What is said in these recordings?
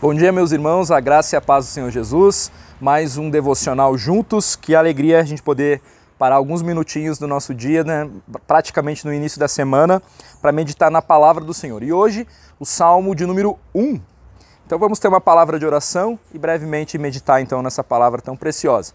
Bom dia, meus irmãos, a graça e a paz do Senhor Jesus. Mais um devocional juntos. Que alegria a gente poder parar alguns minutinhos do nosso dia, né, praticamente no início da semana, para meditar na palavra do Senhor. E hoje, o Salmo de número 1. Então vamos ter uma palavra de oração e brevemente meditar então nessa palavra tão preciosa.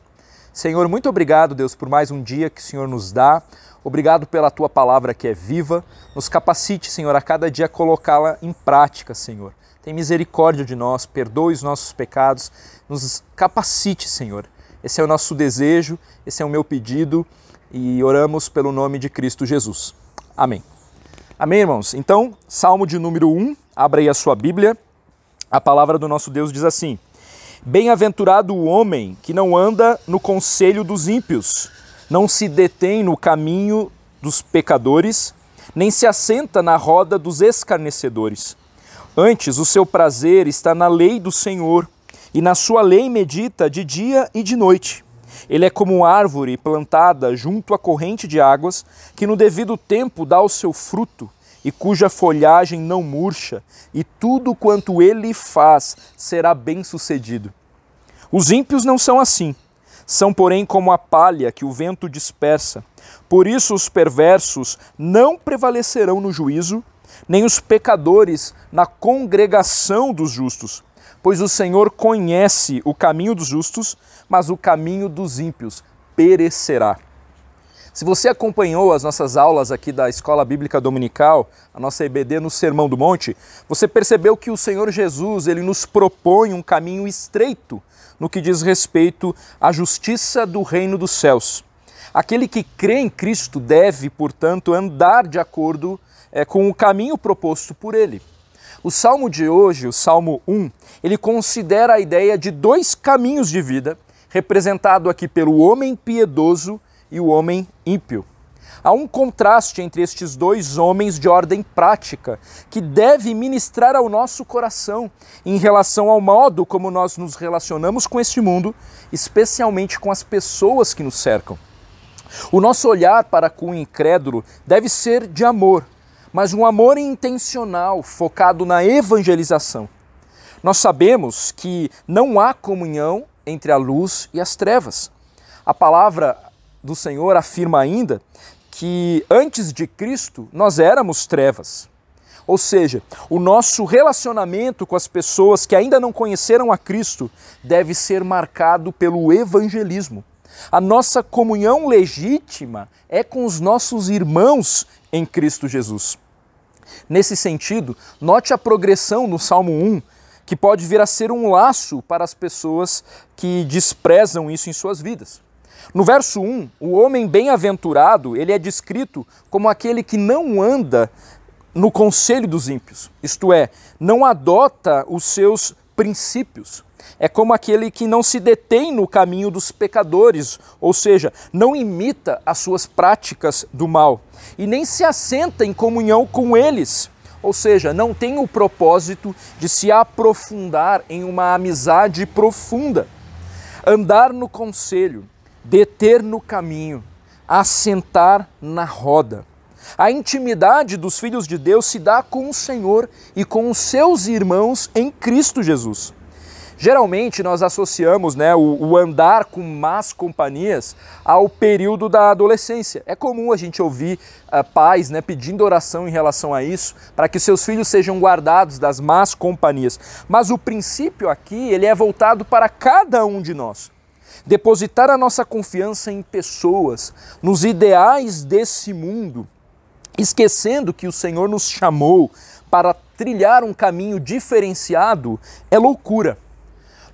Senhor, muito obrigado, Deus, por mais um dia que o Senhor nos dá. Obrigado pela tua palavra que é viva. Nos capacite, Senhor, a cada dia colocá-la em prática, Senhor. Tem misericórdia de nós, perdoe os nossos pecados, nos capacite, Senhor. Esse é o nosso desejo, esse é o meu pedido e oramos pelo nome de Cristo Jesus. Amém. Amém, irmãos? Então, Salmo de número 1, abra aí a sua Bíblia. A palavra do nosso Deus diz assim: Bem-aventurado o homem que não anda no conselho dos ímpios, não se detém no caminho dos pecadores, nem se assenta na roda dos escarnecedores Antes, o seu prazer está na lei do Senhor, e na sua lei medita de dia e de noite. Ele é como árvore plantada junto à corrente de águas, que no devido tempo dá o seu fruto, e cuja folhagem não murcha, e tudo quanto ele faz será bem-sucedido. Os ímpios não são assim. São, porém, como a palha que o vento dispersa. Por isso, os perversos não prevalecerão no juízo, nem os pecadores na congregação dos justos. Pois o Senhor conhece o caminho dos justos, mas o caminho dos ímpios perecerá. Se você acompanhou as nossas aulas aqui da Escola Bíblica Dominical, a nossa EBD no Sermão do Monte, você percebeu que o Senhor Jesus, ele nos propõe um caminho estreito no que diz respeito à justiça do reino dos céus. Aquele que crê em Cristo deve, portanto, andar de acordo é, com o caminho proposto por ele. O salmo de hoje, o Salmo 1, ele considera a ideia de dois caminhos de vida, representado aqui pelo homem piedoso e o homem ímpio. Há um contraste entre estes dois homens de ordem prática, que deve ministrar ao nosso coração em relação ao modo como nós nos relacionamos com este mundo, especialmente com as pessoas que nos cercam. O nosso olhar para com o incrédulo deve ser de amor, mas um amor intencional, focado na evangelização. Nós sabemos que não há comunhão entre a luz e as trevas. A palavra do Senhor afirma ainda que antes de Cristo nós éramos trevas. Ou seja, o nosso relacionamento com as pessoas que ainda não conheceram a Cristo deve ser marcado pelo evangelismo. A nossa comunhão legítima é com os nossos irmãos em Cristo Jesus. Nesse sentido, note a progressão no Salmo 1, que pode vir a ser um laço para as pessoas que desprezam isso em suas vidas. No verso 1, o homem bem-aventurado, ele é descrito como aquele que não anda no conselho dos ímpios, isto é, não adota os seus princípios. É como aquele que não se detém no caminho dos pecadores, ou seja, não imita as suas práticas do mal e nem se assenta em comunhão com eles, ou seja, não tem o propósito de se aprofundar em uma amizade profunda. Andar no conselho, deter no caminho, assentar na roda. A intimidade dos filhos de Deus se dá com o Senhor e com os seus irmãos em Cristo Jesus. Geralmente nós associamos né, o, o, andar com más companhias ao período da adolescência. É comum a gente ouvir uh, pais né, pedindo oração em relação a isso, para que seus filhos sejam guardados das más companhias. Mas o princípio aqui ele é voltado para cada um de nós. Depositar a nossa confiança em pessoas, nos ideais desse mundo, esquecendo que o Senhor nos chamou para trilhar um caminho diferenciado, é loucura.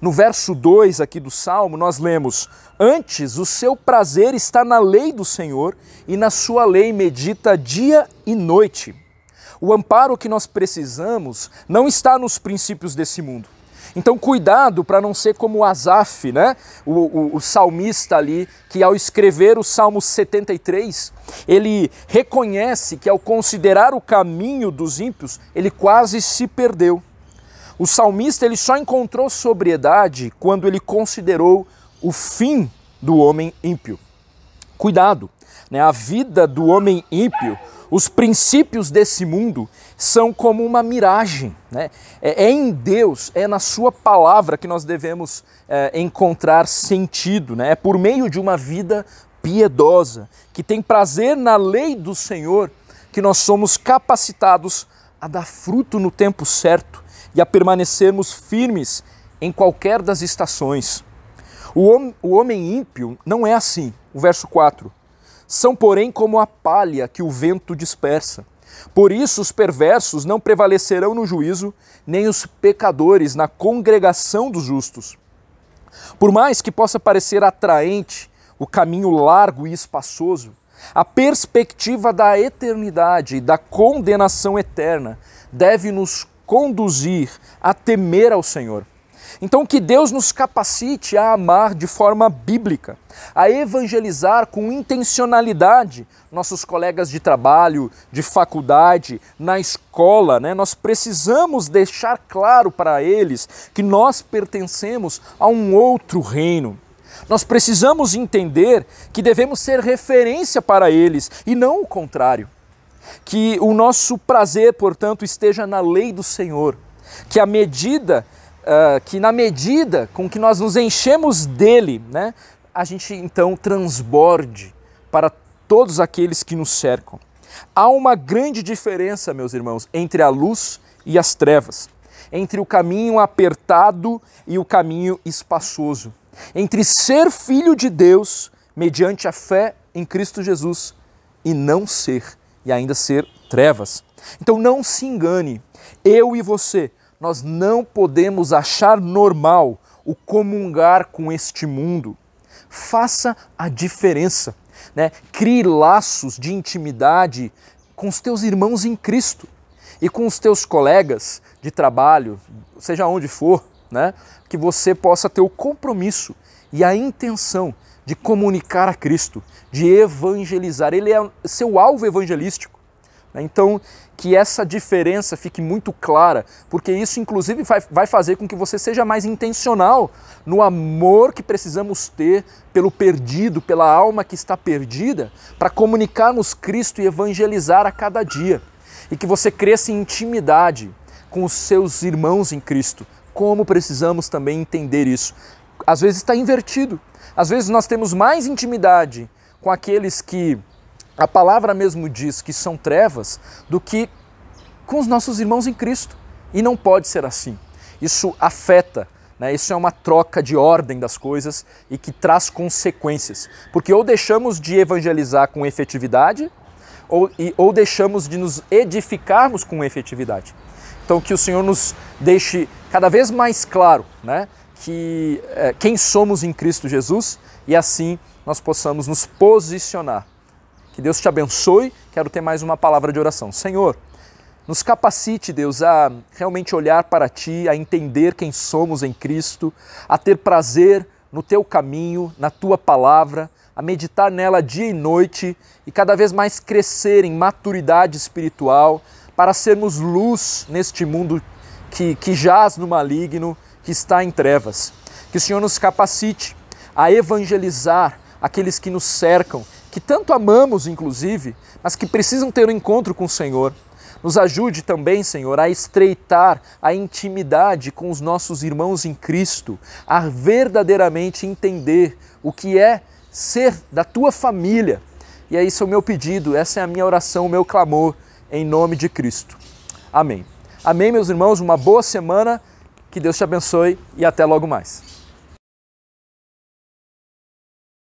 No verso 2 aqui do Salmo, nós lemos: Antes o seu prazer está na lei do Senhor, e na sua lei medita dia e noite. O amparo que nós precisamos não está nos princípios desse mundo. Então, cuidado para não ser como Asaf, né? O, o, o, salmista ali, que ao escrever o Salmo 73, ele reconhece que ao considerar o caminho dos ímpios, ele quase se perdeu. O salmista ele só encontrou sobriedade quando ele considerou o fim do homem ímpio. Cuidado, né? a vida do homem ímpio Os princípios desse mundo são como uma miragem. Né? É, é em Deus, é na Sua palavra que nós devemos é, encontrar sentido. Né? É por meio de uma vida piedosa, que tem prazer na lei do Senhor, que nós somos capacitados a dar fruto no tempo certo e a permanecermos firmes em qualquer das estações. O, hom o homem ímpio não é assim. O verso 4. São, porém, como a palha que o vento dispersa. Por isso, os perversos não prevalecerão no juízo, nem os pecadores na congregação dos justos. Por mais que possa parecer atraente o caminho largo e espaçoso, a perspectiva da eternidade e da condenação eterna deve nos conduzir a temer ao Senhor. Então, que Deus nos capacite a amar de forma bíblica, a evangelizar com intencionalidade nossos colegas de trabalho, de faculdade, na escola. Né? Nós precisamos deixar claro para eles que nós pertencemos a um outro reino. Nós precisamos entender que devemos ser referência para eles e não o contrário. Que o nosso prazer, portanto, esteja na lei do Senhor. Que a medida uh, que na medida com que nós nos enchemos dele, né, a gente então transborde para todos aqueles que nos cercam. Há uma grande diferença, meus irmãos, entre a luz e as trevas, entre o caminho apertado e o caminho espaçoso, entre ser filho de Deus mediante a fé em Cristo Jesus e não ser, e ainda ser trevas. Então não se engane, eu e você nós não podemos achar normal o comungar com este mundo. Faça a diferença. Né? Crie laços de intimidade com os teus irmãos em Cristo e com os teus colegas de trabalho, seja onde for, né? que você possa ter o compromisso e a intenção de comunicar a Cristo, de evangelizar. Ele é seu alvo evangelístico. Né? Então, que essa diferença fique muito clara, porque isso, inclusive, vai fazer com que você seja mais intencional no amor que precisamos ter pelo perdido, pela alma que está perdida, para comunicarmos Cristo e evangelizar a cada dia. E que você cresça em intimidade com os seus irmãos em Cristo. Como precisamos também entender isso? Às vezes está invertido. Às vezes nós temos mais intimidade com aqueles que a palavra mesmo diz que são trevas do que com os nossos irmãos em Cristo. E não pode ser assim. Isso afeta, né? isso é uma troca de ordem das coisas e que traz consequências. Porque ou deixamos de evangelizar com efetividade, ou, e, ou deixamos de nos edificarmos com efetividade. Então, que o Senhor nos deixe cada vez mais claro né? que, é, quem somos em Cristo Jesus e assim nós possamos nos posicionar que Deus te abençoe. Quero ter mais uma palavra de oração. Senhor, nos capacite, Deus, a realmente olhar para Ti, a entender quem somos em Cristo, a ter prazer no Teu caminho, na Tua palavra, a meditar nela dia e noite e cada vez mais crescer em maturidade espiritual para sermos luz neste mundo que, que jaz no maligno, que está em trevas. Que o Senhor nos capacite a evangelizar aqueles que nos cercam que tanto amamos, inclusive, mas que precisam ter um encontro com o Senhor. Nos ajude também, Senhor, a estreitar a intimidade com os nossos irmãos em Cristo, a verdadeiramente entender o que é ser da tua família. E é isso o meu pedido, essa é a minha oração, o meu clamor, em nome de Cristo. Amém. Amém, meus irmãos, uma boa semana, que Deus te abençoe e até logo mais.